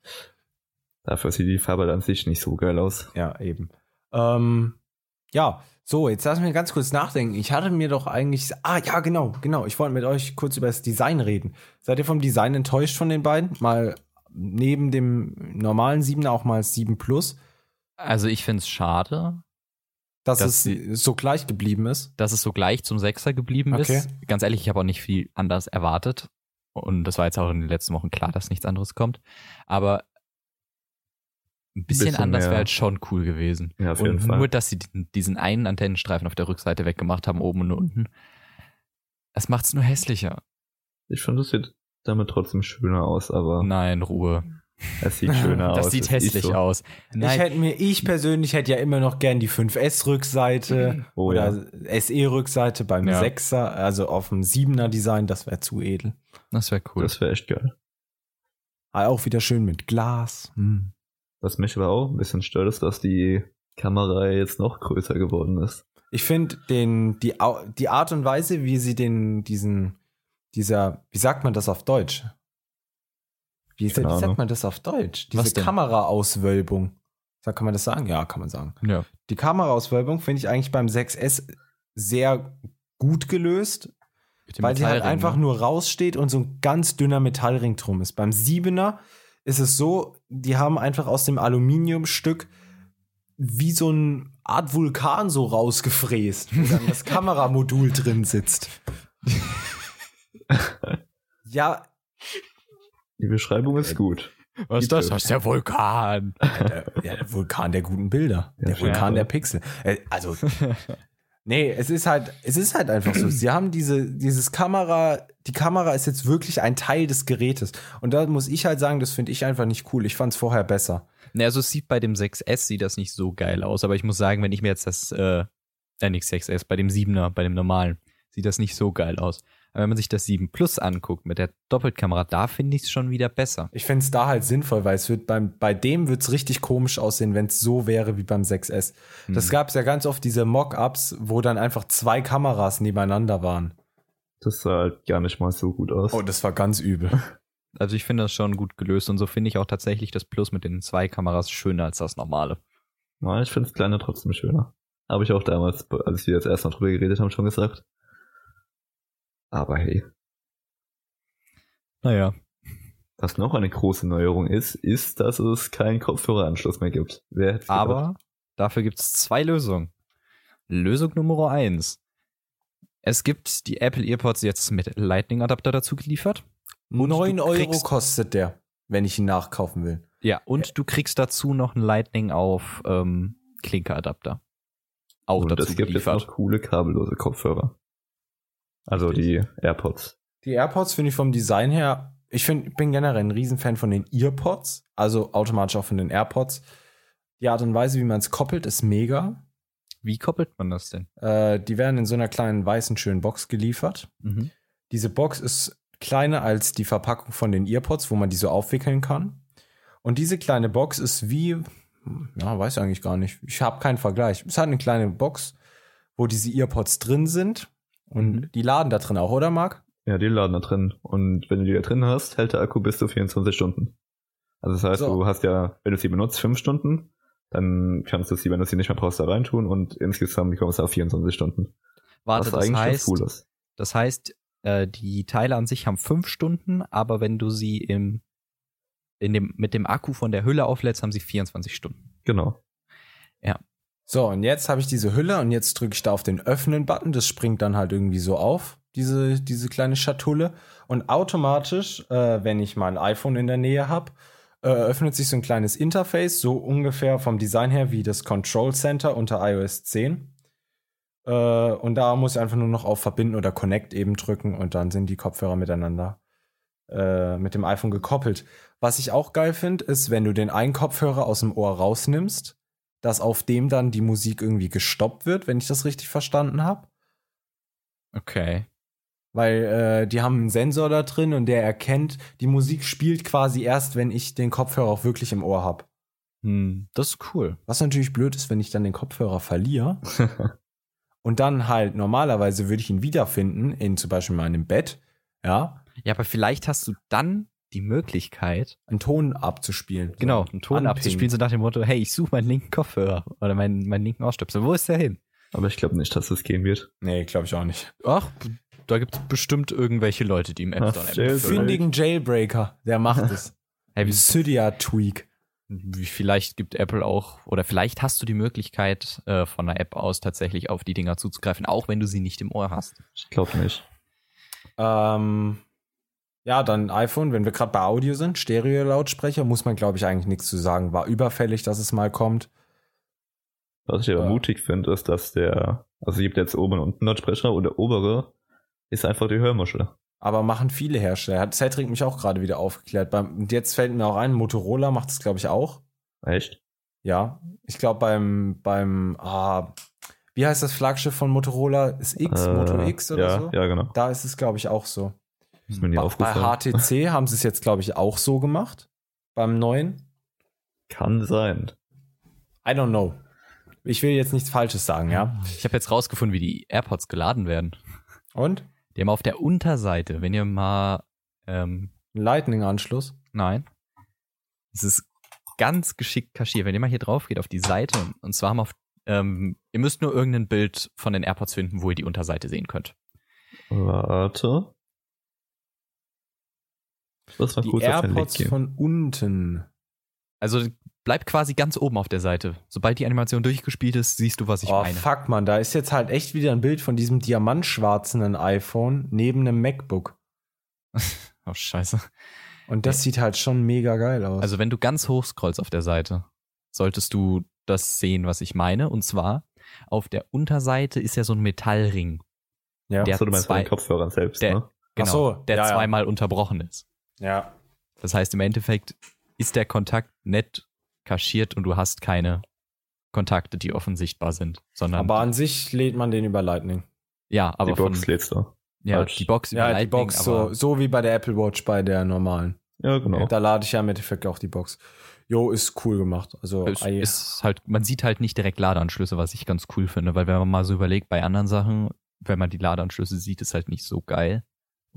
Dafür sieht die Farbe an sich nicht so geil aus. Ja, eben. Ähm, ja, so, jetzt lass mich ganz kurz nachdenken. Ich hatte mir doch eigentlich. Ah, ja, genau, genau. Ich wollte mit euch kurz über das Design reden. Seid ihr vom Design enttäuscht von den beiden? Mal neben dem normalen 7er auch mal 7 Plus, Also ich finde es schade, dass Dass es sie- so gleich geblieben ist. dass es so gleich zum Sechser geblieben Okay. ist. Ganz ehrlich, ich habe auch nicht viel anders erwartet. Und das war jetzt auch in den letzten Wochen klar, dass nichts anderes kommt. Aber ein bisschen, Bisschen anders wäre halt schon cool gewesen. Ja, auf jeden und Fall. nur, dass sie diesen, einen Antennenstreifen auf der Rückseite weggemacht haben, oben und unten. Es macht's nur hässlicher. Ich finde, es sieht damit trotzdem schöner aus, aber Nein, Ruhe. es sieht schöner aus. Das sieht hässlich so. aus. Ich Nein, hätte mir, ich persönlich hätte ja immer noch gern die 5S-Rückseite Oh, oder ja. SE-Rückseite beim Ja. 6er, also auf dem 7er-Design, das wäre zu edel. das wäre cool. Das wäre echt geil. Ah, Auch wieder schön mit Glas. Hm. Was mich aber auch ein bisschen stört, ist, dass die Kamera jetzt noch größer geworden ist. Ich finde den die die Art und Weise, wie sie den diesen dieser wie sagt man das auf Deutsch? Wie, wie sagt man das auf Deutsch? Diese? Kameraauswölbung. Kann man das sagen? Ja, kann man sagen. ja. Die Kameraauswölbung finde ich eigentlich beim 6S sehr gut gelöst, weil sie halt einfach ne? nur raussteht und so ein ganz dünner Metallring drum ist. Beim 7er ist es so, die haben einfach aus dem Aluminiumstück wie so eine Art Vulkan so rausgefräst, wo dann das Kameramodul drin sitzt. ja, Die Beschreibung ist gut. Was ist das? Das ist der Vulkan. der, ja, der Vulkan der guten Bilder. Der Ja, Vulkan ja. der Pixel. Äh, Also, nee, es ist halt, es ist halt einfach so. Sie haben diese, dieses Kamera, die Kamera ist jetzt wirklich ein Teil des Gerätes. Und da muss ich halt sagen, das finde ich einfach nicht cool. Ich fand es vorher besser. Ne, also es sieht bei dem 6S sieht das nicht so geil aus, aber ich muss sagen, wenn ich mir jetzt das, äh, äh nicht 6S, bei dem 7er, bei dem normalen, sieht das nicht so geil aus. Aber wenn man sich das 7 Plus anguckt mit der Doppelkamera, da finde ich es schon wieder besser. Ich fände es da halt sinnvoll, weil es wird beim, bei dem wird es richtig komisch aussehen, wenn es so wäre wie beim 6S. Das Hm. gab es ja ganz oft diese Mock-Ups, wo dann einfach zwei Kameras nebeneinander waren. Das sah halt gar nicht mal so gut aus. Oh, das war ganz übel. Also ich finde das schon gut gelöst und so finde ich auch tatsächlich das Plus mit den zwei Kameras schöner als das normale. Ja, ich finde das kleine trotzdem schöner. Habe ich auch damals, als wir jetzt erst mal drüber geredet haben, schon gesagt. Aber hey, Naja. was noch eine große Neuerung ist, ist, dass es keinen Kopfhöreranschluss mehr gibt. Wer hätte gedacht? Aber dafür gibt es zwei Lösungen. Lösung Nummer eins. Es gibt die Apple EarPods jetzt mit Lightning-Adapter dazu geliefert. Und 9 du Euro kostet der, wenn ich ihn nachkaufen will. Ja, und du kriegst dazu noch einen Lightning auf ähm, Klinke-Adapter. Auch Und dazu es gibt jetzt geliefert. noch coole kabellose Kopfhörer. Also die AirPods. Die AirPods finde ich vom Design her, ich find, bin generell ein Riesenfan von den EarPods, also automatisch auch von den AirPods. Die Art und Weise, wie man es koppelt, ist mega. Wie koppelt man das denn? Äh, die werden in so einer kleinen weißen, schönen Box geliefert. Mhm. Diese Box ist kleiner als die Verpackung von den EarPods, wo man die so aufwickeln kann. Und diese kleine Box ist wie, ja, weiß ich eigentlich gar nicht. Ich habe keinen Vergleich. Es hat eine kleine Box, wo diese EarPods drin sind. Und Mhm. die laden da drin auch, oder Marc? Ja, die laden da drin. Und wenn du die da drin hast, hält der Akku bis zu 24 Stunden. Also das heißt, So. du hast ja, wenn du sie benutzt, 5 Stunden, dann kannst du sie, wenn du sie nicht mehr brauchst, da reintun und insgesamt kommst du auf 24 Stunden. Warte, was das eigentlich heißt, cool ist. das heißt, äh, die Teile an sich haben fünf Stunden, aber wenn du sie im, in dem, mit dem Akku von der Hülle auflädst, haben sie 24 Stunden. Genau. So, und jetzt habe ich diese Hülle und jetzt drücke ich da auf den Öffnen-Button. Das springt dann halt irgendwie so auf, diese, diese kleine Schatulle. Und automatisch, äh, wenn ich mein iPhone in der Nähe habe, äh, öffnet sich so ein kleines Interface, so ungefähr vom Design her wie das Control Center unter iOS 10. Äh, und da muss ich einfach nur noch auf Verbinden oder Connect eben drücken und dann sind die Kopfhörer miteinander äh, mit dem iPhone gekoppelt. Was ich auch geil finde, ist, wenn du den einen Kopfhörer aus dem Ohr rausnimmst, dass auf dem dann die Musik irgendwie gestoppt wird, wenn ich das richtig verstanden habe. Okay. Weil äh, die haben einen Sensor da drin und der erkennt, die Musik spielt quasi erst, wenn ich den Kopfhörer auch wirklich im Ohr habe. Hm, das ist cool. Was natürlich blöd ist, wenn ich dann den Kopfhörer verliere. und dann halt normalerweise würde ich ihn wiederfinden, in zum Beispiel meinem Bett. Ja. Ja, aber vielleicht hast du dann die Möglichkeit, einen Ton abzuspielen. genau, einen Ton anpingen. abzuspielen, so nach dem Motto, hey, ich suche meinen linken Kopfhörer oder meinen, meinen linken Ausstöpsel. Wo ist der hin? Aber ich glaube nicht, dass das gehen wird. Nee, glaube ich auch nicht. Ach, da gibt es bestimmt irgendwelche Leute, die im App Store App Findigen Jailbreaker, der macht es. Hey, wie, Cydia Tweak. vielleicht gibt Apple auch, oder vielleicht hast du die Möglichkeit, äh, von der App aus tatsächlich auf die Dinger zuzugreifen, auch wenn du sie nicht im Ohr hast. Ich glaube nicht. Ähm, ja, dann iPhone, wenn wir gerade bei Audio sind, Stereo-Lautsprecher, muss man, glaube ich, eigentlich nichts zu sagen. War überfällig, dass es mal kommt. Was ich aber Ja. mutig finde, ist, dass der, also es gibt jetzt oben und unten Lautsprecher und der obere ist einfach die Hörmuschel. Aber machen viele Hersteller. Hat Cedric mich auch gerade wieder aufgeklärt. Beim, und jetzt fällt mir auch ein, Motorola macht es, glaube ich, auch. Echt? Ja. Ich glaube, beim, beim, ah, wie heißt das Flaggschiff von Motorola? Ist X, Äh, Moto X oder ja, so? Ja, genau. Da ist es, glaube ich, auch so. Ist mir nie Bei, bei aufgefallen. HTC haben sie es jetzt, glaube ich, auch so gemacht. Beim neuen. Kann sein. I don't know. Ich will jetzt nichts Falsches sagen, ja. Ich habe jetzt rausgefunden, wie die AirPods geladen werden. Und? Die haben auf der Unterseite, wenn ihr mal, ähm, Ein Lightning-Anschluss. nein, es ist ganz geschickt kaschiert. Wenn ihr mal hier drauf geht auf die Seite, und zwar haben auf, ähm, ihr müsst nur irgendein Bild von den AirPods finden, wo ihr die Unterseite sehen könnt. Warte. Das war Die kurz AirPods von unten. Also bleibt quasi ganz oben auf der Seite. Sobald die Animation durchgespielt ist, siehst du, was ich oh, meine. fuck, man, da ist jetzt halt echt wieder ein Bild von diesem diamantschwarzen iPhone neben einem MacBook. Oh, scheiße. Und das sieht halt schon mega geil aus. Also wenn du ganz hoch scrollst auf der Seite, solltest du das sehen, was ich meine. Und zwar, auf der Unterseite ist ja so ein Metallring. ja. der- Achso, du meinst bei den zwei- Kopfhörern selbst, der- ne? Genau, Ach so, der ja, ja. zweimal unterbrochen ist. Ja. Das heißt, im Endeffekt ist der Kontakt nett kaschiert und du hast keine Kontakte, die offen sichtbar sind, sondern Aber an sich lädt man den über Lightning. ja, aber die Box von lädst du. ja, falsch. die Box über Ja, die Lightning, Box, so, so wie bei der Apple Watch bei der normalen. Ja, genau. Da lade ich ja im Endeffekt auch die Box. Jo, ist cool gemacht. Also, es ist halt, man sieht halt nicht direkt Ladeanschlüsse, was ich ganz cool finde, weil wenn man mal so überlegt, bei anderen Sachen, wenn man die Ladeanschlüsse sieht, ist halt nicht so geil.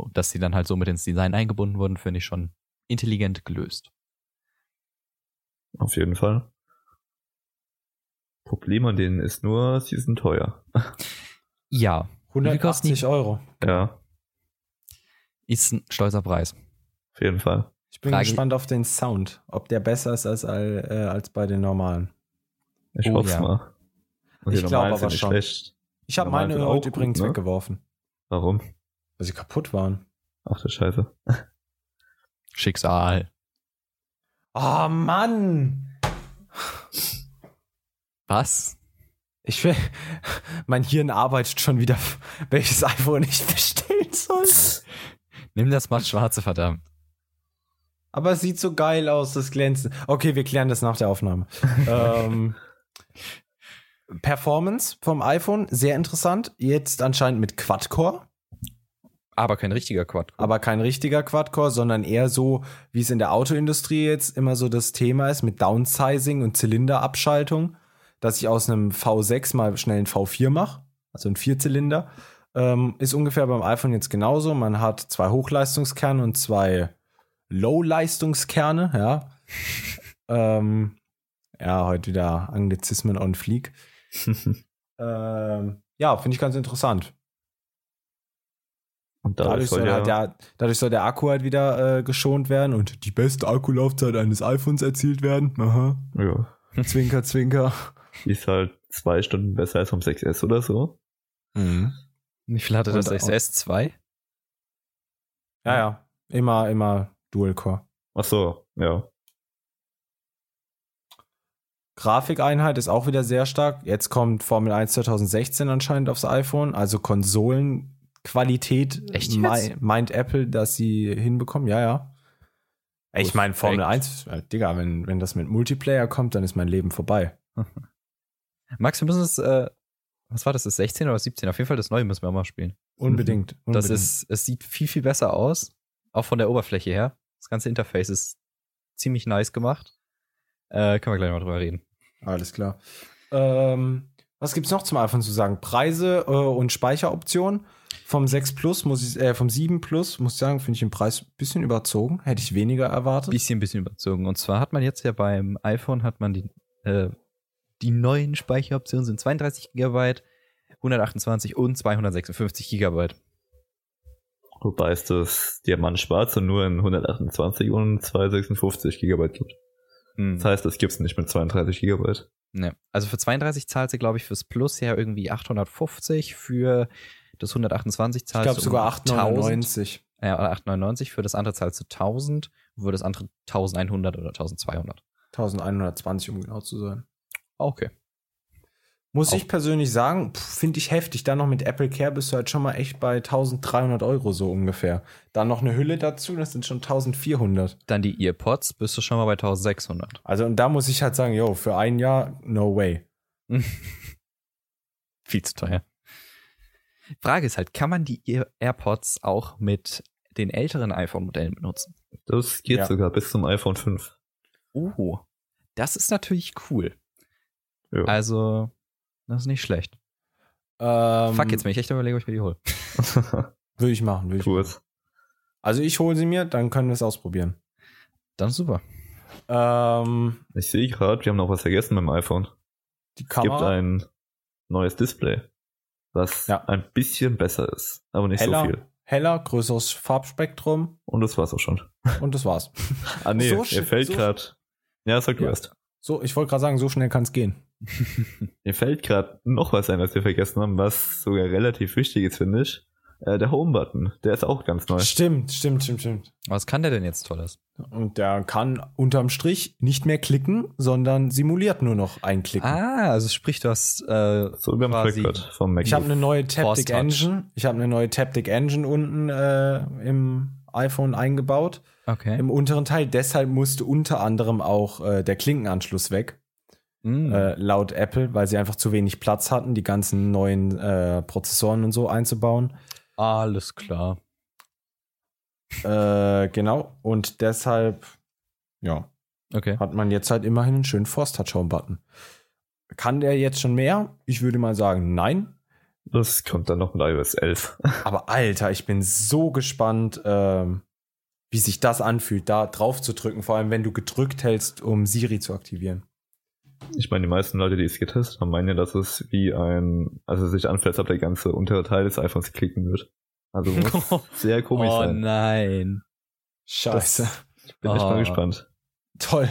Und dass sie dann halt so mit ins Design eingebunden wurden, finde ich schon intelligent gelöst. Auf jeden Fall. Problem an denen ist nur, sie sind teuer. Ja, Wie viel kosten die? 180 Euro. Ja, ist ein stolzer Preis. auf jeden Fall. Ich bin Frage- gespannt auf den Sound, ob der besser ist als, all- äh, als bei den normalen. Ich Oh, hoffe ja. mal. Und Ich die glaub normalen aber schon. schlecht. Ich habe meine heute gut, übrigens ne? weggeworfen, Warum? Weil sie kaputt waren. Ach du Scheiße. Schicksal. Oh Mann! Was? Ich will, mein Hirn arbeitet schon wieder, welches iPhone ich bestellen soll. Nimm das mal schwarze, verdammt. Aber es sieht so geil aus, das Glänzen. Okay, wir klären das nach der Aufnahme. ähm, Performance vom iPhone, sehr interessant. Jetzt anscheinend mit Quad-Core, Aber kein richtiger Quad. aber kein richtiger Quad-Core, sondern eher so, wie es in der Autoindustrie jetzt immer so das Thema ist, mit Downsizing und Zylinderabschaltung, dass ich aus einem V6 mal schnell einen V4 mache, also ein Vierzylinder. Ähm, ist ungefähr beim iPhone jetzt genauso. Man hat zwei Hochleistungskerne und zwei Low-Leistungskerne, ja. ähm, ja, heute wieder Anglizismen on fleek. Ähm, ja, finde ich ganz interessant. Und Dadurch dadurch soll ja, halt der, dadurch soll der Akku halt wieder äh, geschont werden und die beste Akkulaufzeit eines iPhones erzielt werden. Aha. ja, Zwinker, zwinker. ist halt zwei Stunden besser als vom 6S oder so. Wie viel hatte das Und- XS 2? Ja, ja. Immer, immer Dual-Core. Ach so, ja. Grafikeinheit ist auch wieder sehr stark. Jetzt kommt Formel 1 2016 anscheinend aufs iPhone. Also Konsolenqualität Echt mei- meint Apple, dass sie hinbekommen. Ja, ja. Ich meine, Formel Respekt. 1, äh, Digga, wenn, wenn das mit Multiplayer kommt, dann ist mein Leben vorbei. Max, wir müssen es, äh, was war das, das 16 oder 17? Auf jeden Fall das neue müssen wir auch mal spielen. Unbedingt. unbedingt. Das ist, es sieht viel, viel besser aus. Auch von der Oberfläche her. Das ganze Interface ist ziemlich nice gemacht. Äh, können wir gleich mal drüber reden. Alles klar. Ähm, Was gibt's noch zum iPhone zu sagen? Preise äh, und Speicheroptionen. Vom 6 Plus muss ich, äh, vom 7 Plus muss ich sagen, finde ich den Preis ein bisschen überzogen. Hätte ich weniger erwartet. Bisschen, bisschen überzogen. Und zwar hat man jetzt ja beim iPhone hat man die, äh, die neuen Speicheroptionen sind 32 Gigabyte, 128 und 256 Gigabyte. Wobei es das Diamant Schwarz und nur in 128 und 256 Gigabyte gibt. Hm. Das heißt, es gibt es nicht mit 32 Gigabyte. Ne. Also für 32 zahlt sie, glaube ich, fürs Plus ja irgendwie 850, für das 128 ich zahlt glaube sogar 8,99. Ja, oder 899, für das andere zahlst du 1000, für das andere 1100 oder 1200. 1120, um genau zu sein. Okay. Muss Auch- ich persönlich sagen, finde ich heftig. Dann noch mit Apple Care bist du halt schon mal echt bei 1300 Euro so ungefähr. Dann noch eine Hülle dazu, das sind schon 1400. Dann die EarPods, bist du schon mal bei 1600. Also und da muss ich halt sagen, yo, für ein Jahr, no way. Viel zu teuer. Frage ist halt, kann man die Ear AirPods auch mit den älteren iPhone-Modellen benutzen? Das geht Ja. sogar bis zum iPhone 5. Oh, das ist natürlich cool. Ja. Also, das ist nicht schlecht. Ähm, Fuck, jetzt bin ich echt überlegen, ob ich mir die hole. Würde ich machen, würde ich tu machen. Also ich hole sie mir, dann können wir es ausprobieren. Dann super. Ähm, Ich sehe gerade, wir haben noch was vergessen beim iPhone. die Es gibt ein neues Display, was Ja. ein bisschen besser ist, aber nicht heller, so viel. heller, größeres Farbspektrum Und das war's auch schon. und das war's. Ah nee, So sch- fällt so- gerade. Ja, sag du Ja. erst. So, ich wollte gerade sagen, so schnell kann es gehen. Mir fällt gerade noch was ein, was wir vergessen haben, was sogar relativ wichtig ist, finde ich. Äh, der Home-Button, der ist auch ganz neu. Stimmt, stimmt, stimmt, stimmt. Was kann der denn jetzt Tolles? Und der kann unterm Strich nicht mehr klicken, sondern simuliert nur noch ein Klicken. Ah, also sprich, du hast äh, So über quasi- vom Mac. Ich habe eine neue Taptic. Engine. Ich habe eine neue Taptic Engine unten äh, im iPhone eingebaut, Okay. im unteren Teil. Deshalb musste unter anderem auch äh, der Klinkenanschluss weg, Mm. äh, laut Apple, weil sie einfach zu wenig Platz hatten, die ganzen neuen äh, Prozessoren und so einzubauen. Alles klar. Äh, genau. Und deshalb, ja, Okay. hat man jetzt halt immerhin einen schönen Force Touch Home Button. Kann der jetzt schon mehr? Ich würde mal sagen, nein. Das kommt dann noch mit iOS 11. Aber Alter, ich bin so gespannt, ähm, wie sich das anfühlt, da drauf zu drücken, vor allem wenn du gedrückt hältst, um Siri zu aktivieren. Ich meine, die meisten Leute, die es getestet haben, meinen ja, dass es wie ein, also sich anfühlt, als ob der ganze untere Teil des iPhones klicken wird. Also muss sehr komisch oh sein. nein. Scheiße. Ich bin echt Oh. mal gespannt. Toll.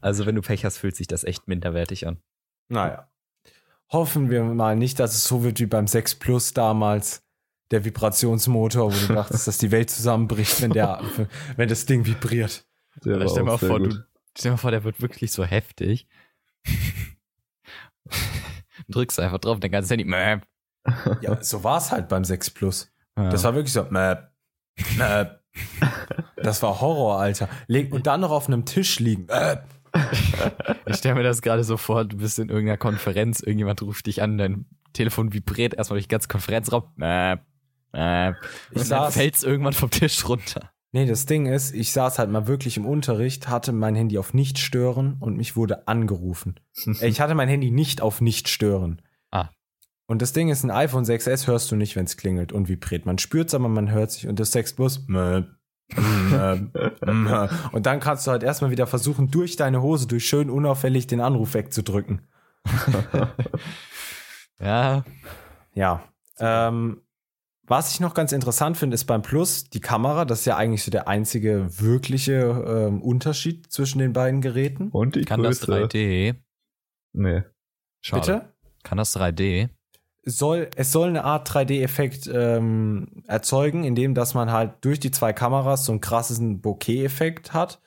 Also wenn du Pech hast, fühlt sich das echt minderwertig an. Naja. Hoffen wir mal nicht, dass es so wird wie beim 6 Plus damals. Der Vibrationsmotor, wo du dachtest, dass die Welt zusammenbricht, wenn, der, wenn das Ding vibriert. Der stell, auch mal sehr vor, gut. du, stell dir mal vor, der wird wirklich so heftig. Drückst einfach drauf, dein ganzes Handy. Mäh. Ja, so war es halt beim 6 Plus. Ja. Das war wirklich so, mäp, mäp. Das war Horror, Alter. Und dann noch auf einem Tisch liegen. Mäp. Ich stelle mir das gerade so vor, du bist in irgendeiner Konferenz, irgendjemand ruft dich an, dein Telefon vibriert erstmal durch die ganze Konferenzraum. Mäh, mäh. Ich Und dann saß- fällt's irgendwann vom Tisch runter. Nee, das Ding ist, ich saß halt mal wirklich im Unterricht, hatte mein Handy auf nicht stören und mich wurde angerufen. Ich hatte mein Handy nicht auf nicht stören. Ah. Und das Ding ist, ein iPhone 6S hörst du nicht, wenn es klingelt und vibriert. Man spürt es, aber man hört sich. Und das 6 Plus, und dann kannst du halt erstmal wieder versuchen, durch deine Hose, durch schön unauffällig den Anruf wegzudrücken. Ja, Ja. Ähm, was ich noch ganz interessant finde, ist beim Plus die Kamera. Das ist ja eigentlich so der einzige wirkliche ähm, Unterschied zwischen den beiden Geräten. Und die kann das Größe. 3D. Nee. Schade. Bitte? Kann das 3D? soll, es soll eine Art 3D-Effekt ähm, erzeugen, indem dass man halt durch die zwei Kameras so einen krassen Bokeh-Effekt hat,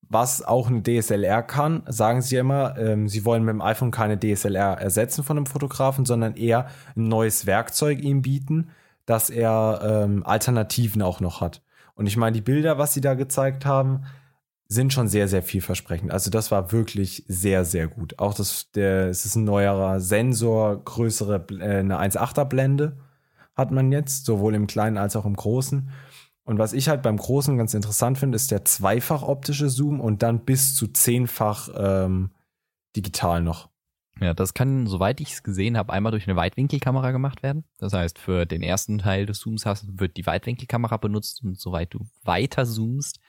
was auch eine DSLR kann. Sagen sie ja immer, ähm, sie wollen mit dem iPhone keine DSLR ersetzen von einem Fotografen, sondern eher ein neues Werkzeug ihm bieten, dass er ähm, Alternativen auch noch hat. Und ich meine, die Bilder, was sie da gezeigt haben, sind schon sehr, sehr vielversprechend. Also das war wirklich sehr, sehr gut. Auch das, der, es ist ein neuerer Sensor, größere, äh, eine 1,8er Blende hat man jetzt, sowohl im Kleinen als auch im Großen. Und was ich halt beim Großen ganz interessant finde, ist der zweifach optische Zoom und dann bis zu zehnfach ähm, digital noch. Ja, das kann, soweit ich es gesehen habe, einmal durch eine Weitwinkelkamera gemacht werden. Das heißt, für den ersten Teil des Zooms hast, wird die Weitwinkelkamera benutzt und soweit du weiter zoomst,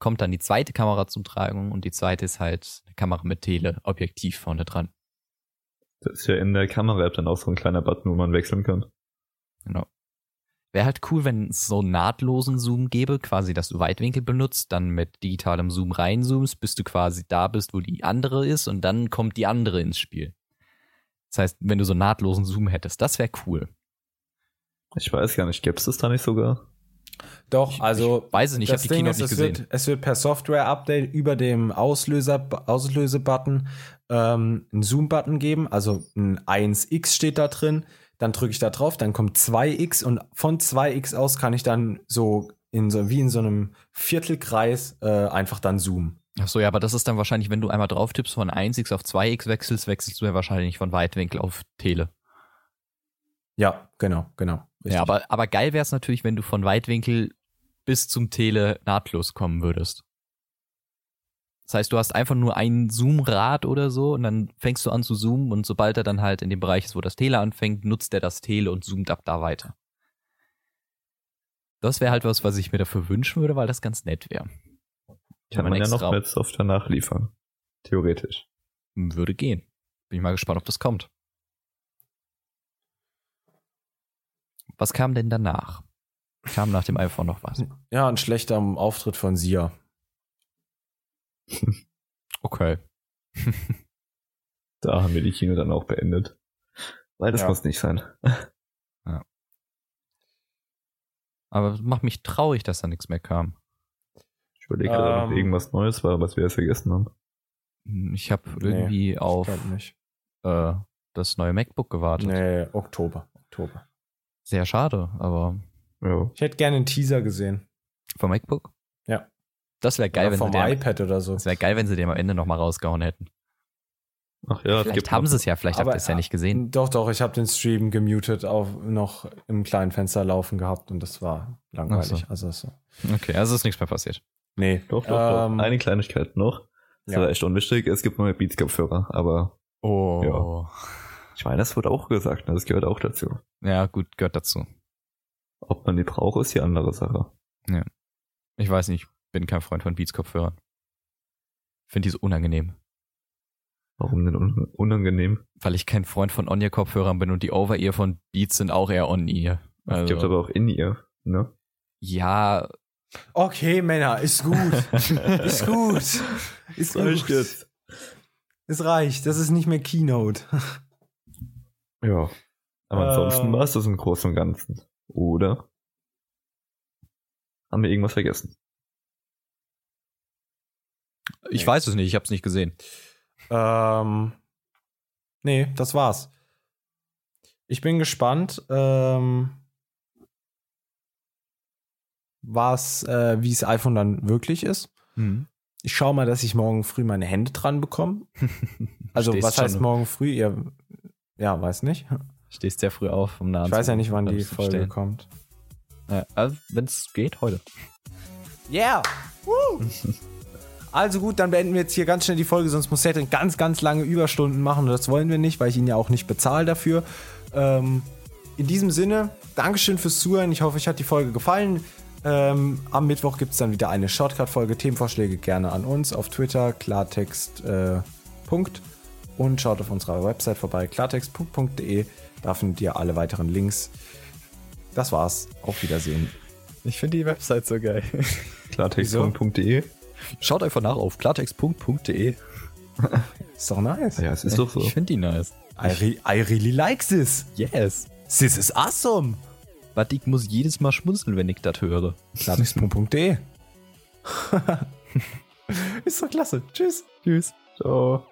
kommt dann die zweite Kamera zum Tragen und die zweite ist halt eine Kamera mit Teleobjektiv vorne dran. Das ist ja in der Kamera-App dann auch so ein kleiner Button, wo man wechseln kann. Genau. Wäre halt cool, wenn es so einen nahtlosen Zoom gäbe, quasi, dass du Weitwinkel benutzt, dann mit digitalem Zoom reinzoomst, bis du quasi da bist, wo die andere ist und dann kommt die andere ins Spiel. Das heißt, wenn du so einen nahtlosen Zoom hättest, das wäre cool. Ich weiß gar nicht, gäbe es das da nicht sogar? Doch, Ich- also ich weiß es nicht, ich das habe die Ding Keynote ist, nicht es gesehen. Wird, es wird per Software-Update über dem Auslöser, Auslöse-Button ähm, einen Zoom-Button geben. Also ein 1x steht da drin. Dann drücke ich da drauf, dann kommt 2x und von 2x aus kann ich dann so in so wie in so einem Viertelkreis äh, einfach dann zoomen. Ach so, ja, aber das ist dann wahrscheinlich, wenn du einmal drauf tippst, von 1x auf 2x wechselst, wechselst du ja wahrscheinlich von Weitwinkel auf Tele. Ja, genau, genau. Richtig. Ja, aber, aber geil wäre es natürlich, wenn du von Weitwinkel bis zum Tele nahtlos kommen würdest. Das heißt, du hast einfach nur ein Zoomrad oder so und dann fängst du an zu zoomen und sobald er dann halt in dem Bereich ist, wo das Tele anfängt, nutzt er das Tele und zoomt ab da weiter. Das wäre halt was, was ich mir dafür wünschen würde, weil das ganz nett wäre. Kann man man ja noch mit Software nachliefern. Theoretisch. Würde gehen. Bin ich mal gespannt, ob das kommt. Was kam denn danach? Kam nach dem iPhone noch was? ja, ein schlechter Auftritt von Sia. Okay. Da haben wir die Kino dann auch beendet. Weil das Ja. muss nicht sein. Aber es macht mich traurig, dass da nichts mehr kam. Ich überlege gerade, ob Ähm. noch irgendwas Neues war, was wir jetzt vergessen haben. Ich habe irgendwie auf glaub nicht. äh, das neue MacBook gewartet. Nee, Oktober. Oktober. Sehr schade, aber Ja. Ich hätte gerne einen Teaser gesehen. vom MacBook? Ja. Das wäre geil, Oder wenn sie vom den, iPad oder so. das wäre geil, wenn sie den am Ende nochmal rausgehauen hätten. Ach ja, Vielleicht haben noch- sie es ja, vielleicht habt ihr es ja nicht gesehen. Doch, doch, ich habe den Stream gemutet, auf, noch im kleinen Fenster laufen gehabt und das war langweilig. Ach Also so. Okay, also ist nichts mehr passiert. Nee. Doch, doch, Ähm, doch. Eine Kleinigkeit noch. Das ja. war echt unwichtig. Es gibt neue Beats-Kopfhörer, aber Oh. ich meine, das wurde auch gesagt, ne? das gehört auch dazu. Ja, gut, gehört dazu. Ob man die braucht, ist die andere Sache. Ich weiß nicht, bin kein Freund von Beats-Kopfhörern. Finde die so unangenehm. Warum denn un unangenehm? Weil ich kein Freund von On-Ear-Kopfhörern bin und die Over-Ear von Beats sind auch eher On-Ear. Es Also, gibt aber auch In-Ear, ne? ja, Okay, Männer, ist gut. ist gut. Ist Reicht gut. jetzt. Es reicht. Das ist nicht mehr Keynote. Ja. Aber ansonsten Ähm. war es das im Großen und Ganzen. Oder? Haben wir irgendwas vergessen? Ich Nee. weiß es nicht, ich habe es nicht gesehen. Ähm, nee, das war's. Ich bin gespannt, ähm, was, äh, wie das iPhone dann wirklich ist. Ich schaue mal, dass ich morgen früh meine Hände dran bekomme. Also, Stehst was heißt morgen früh? Ihr, ja, weiß nicht. Stehst sehr früh auf, um nah Ich weiß ja nicht, wann die Folge bestellen. kommt. Ja, also, wenn es geht, heute. Yeah! Woo! Also gut, dann beenden wir jetzt hier ganz schnell die Folge, sonst muss Cedric ganz, ganz lange Überstunden machen und das wollen wir nicht, weil ich ihn ja auch nicht bezahle dafür. Ähm, in diesem Sinne, Dankeschön fürs Zuhören. Ich hoffe, euch hat die Folge gefallen. Ähm, am Mittwoch gibt es dann wieder eine Shortcut-Folge. Themenvorschläge gerne an uns auf Twitter, Klartext. Äh, Punkt. Und schaut auf unserer Website vorbei, klartext.de. Da findet ihr alle weiteren Links. Das war's. Auf Wiedersehen. Ich finde die Website so geil. Klartext.de? Schaut einfach nach auf klartext.de. Ist doch nice. Ja, es ist doch so. Ich finde die nice. I, re I really like this. Yes. This is awesome. But ich muss jedes Mal schmunzeln, wenn ich das höre. Klartext.de. ist doch klasse. Tschüss. Tschüss. Ciao.